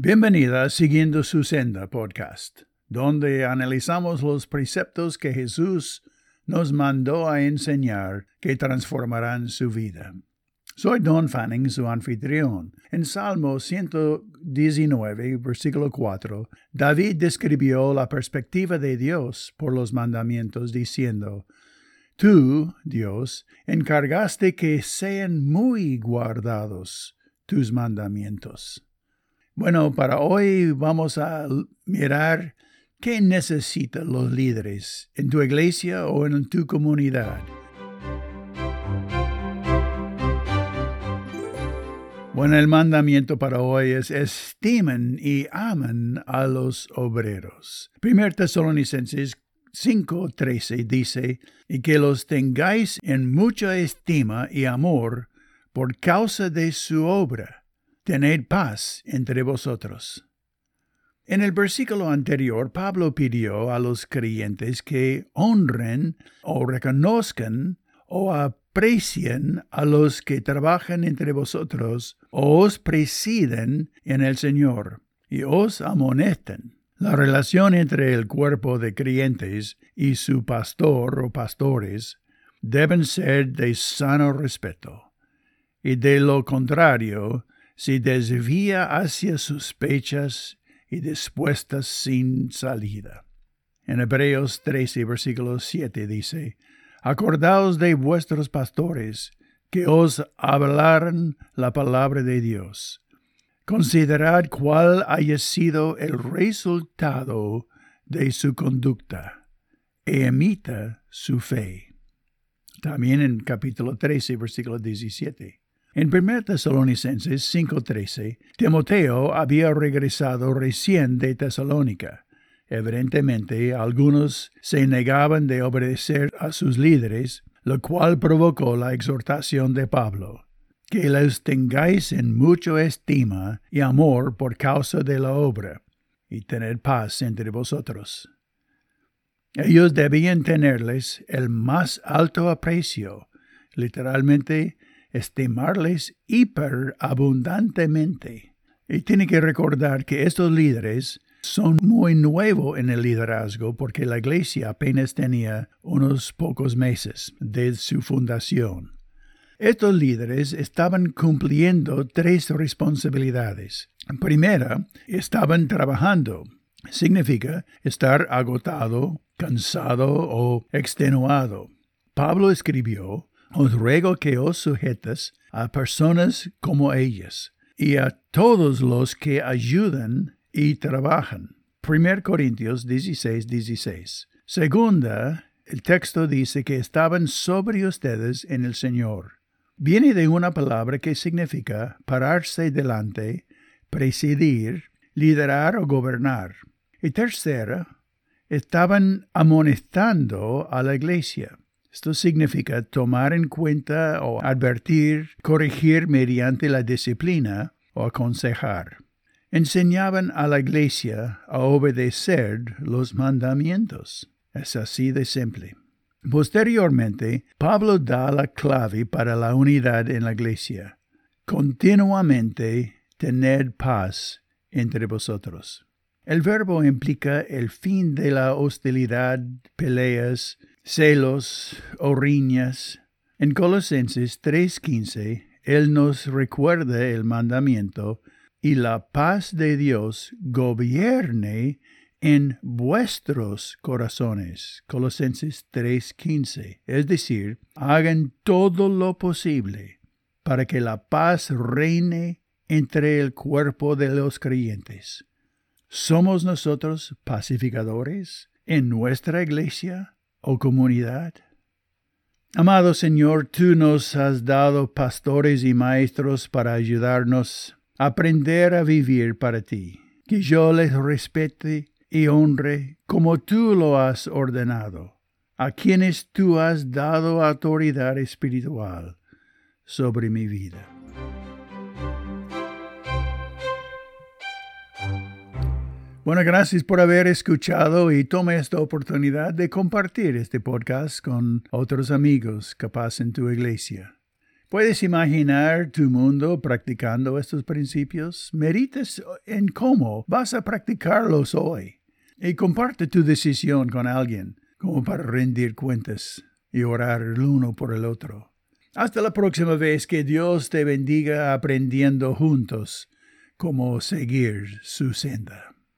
Bienvenida Siguiendo su Senda podcast, donde analizamos los preceptos que Jesús nos mandó a enseñar que transformarán su vida. Soy Don Fanning, su anfitrión. En Salmo 119, versículo 4, David describió la perspectiva de Dios por los mandamientos diciendo, Tú, Dios, encargaste que sean muy guardados tus mandamientos. Bueno, para hoy vamos a mirar qué necesitan los líderes en tu iglesia o en tu comunidad. Bueno, el mandamiento para hoy es estimen y amen a los obreros. Primer Tesalonicenses 5:13 dice, y que los tengáis en mucha estima y amor por causa de su obra tened paz entre vosotros. En el versículo anterior, Pablo pidió a los creyentes que honren o reconozcan o aprecien a los que trabajan entre vosotros o os presiden en el Señor y os amonesten. La relación entre el cuerpo de creyentes y su pastor o pastores deben ser de sano respeto, y de lo contrario se desvía hacia sospechas y dispuestas sin salida. En Hebreos 13, versículo 7 dice, Acordaos de vuestros pastores, que os hablaran la palabra de Dios. Considerad cuál haya sido el resultado de su conducta, e emita su fe. También en capítulo 13, versículo 17. En 1 Tesalonicenses 5:13, Timoteo había regresado recién de Tesalónica. Evidentemente, algunos se negaban de obedecer a sus líderes, lo cual provocó la exhortación de Pablo. Que les tengáis en mucho estima y amor por causa de la obra, y tener paz entre vosotros. Ellos debían tenerles el más alto aprecio, literalmente estimarles hiperabundantemente. Y tiene que recordar que estos líderes son muy nuevos en el liderazgo porque la iglesia apenas tenía unos pocos meses de su fundación. Estos líderes estaban cumpliendo tres responsabilidades. Primera, estaban trabajando. Significa estar agotado, cansado o extenuado. Pablo escribió os ruego que os sujetes a personas como ellas y a todos los que ayudan y trabajan. 1 Corintios 16, 16. Segunda, el texto dice que estaban sobre ustedes en el Señor. Viene de una palabra que significa pararse delante, presidir, liderar o gobernar. Y tercera, estaban amonestando a la iglesia. Esto significa tomar en cuenta o advertir, corregir mediante la disciplina o aconsejar. Enseñaban a la iglesia a obedecer los mandamientos. Es así de simple. Posteriormente, Pablo da la clave para la unidad en la iglesia. Continuamente tened paz entre vosotros. El verbo implica el fin de la hostilidad, peleas, celos o riñas. En Colosenses 3:15, Él nos recuerda el mandamiento y la paz de Dios gobierne en vuestros corazones. Colosenses 3:15. Es decir, hagan todo lo posible para que la paz reine entre el cuerpo de los creyentes. ¿Somos nosotros pacificadores en nuestra iglesia? Oh comunidad. Amado Señor, tú nos has dado pastores y maestros para ayudarnos a aprender a vivir para ti. Que yo les respete y honre como tú lo has ordenado, a quienes tú has dado autoridad espiritual sobre mi vida. Bueno, gracias por haber escuchado y tome esta oportunidad de compartir este podcast con otros amigos capaz en tu iglesia. ¿Puedes imaginar tu mundo practicando estos principios? Medites en cómo vas a practicarlos hoy y comparte tu decisión con alguien como para rendir cuentas y orar el uno por el otro. Hasta la próxima vez que Dios te bendiga aprendiendo juntos cómo seguir su senda.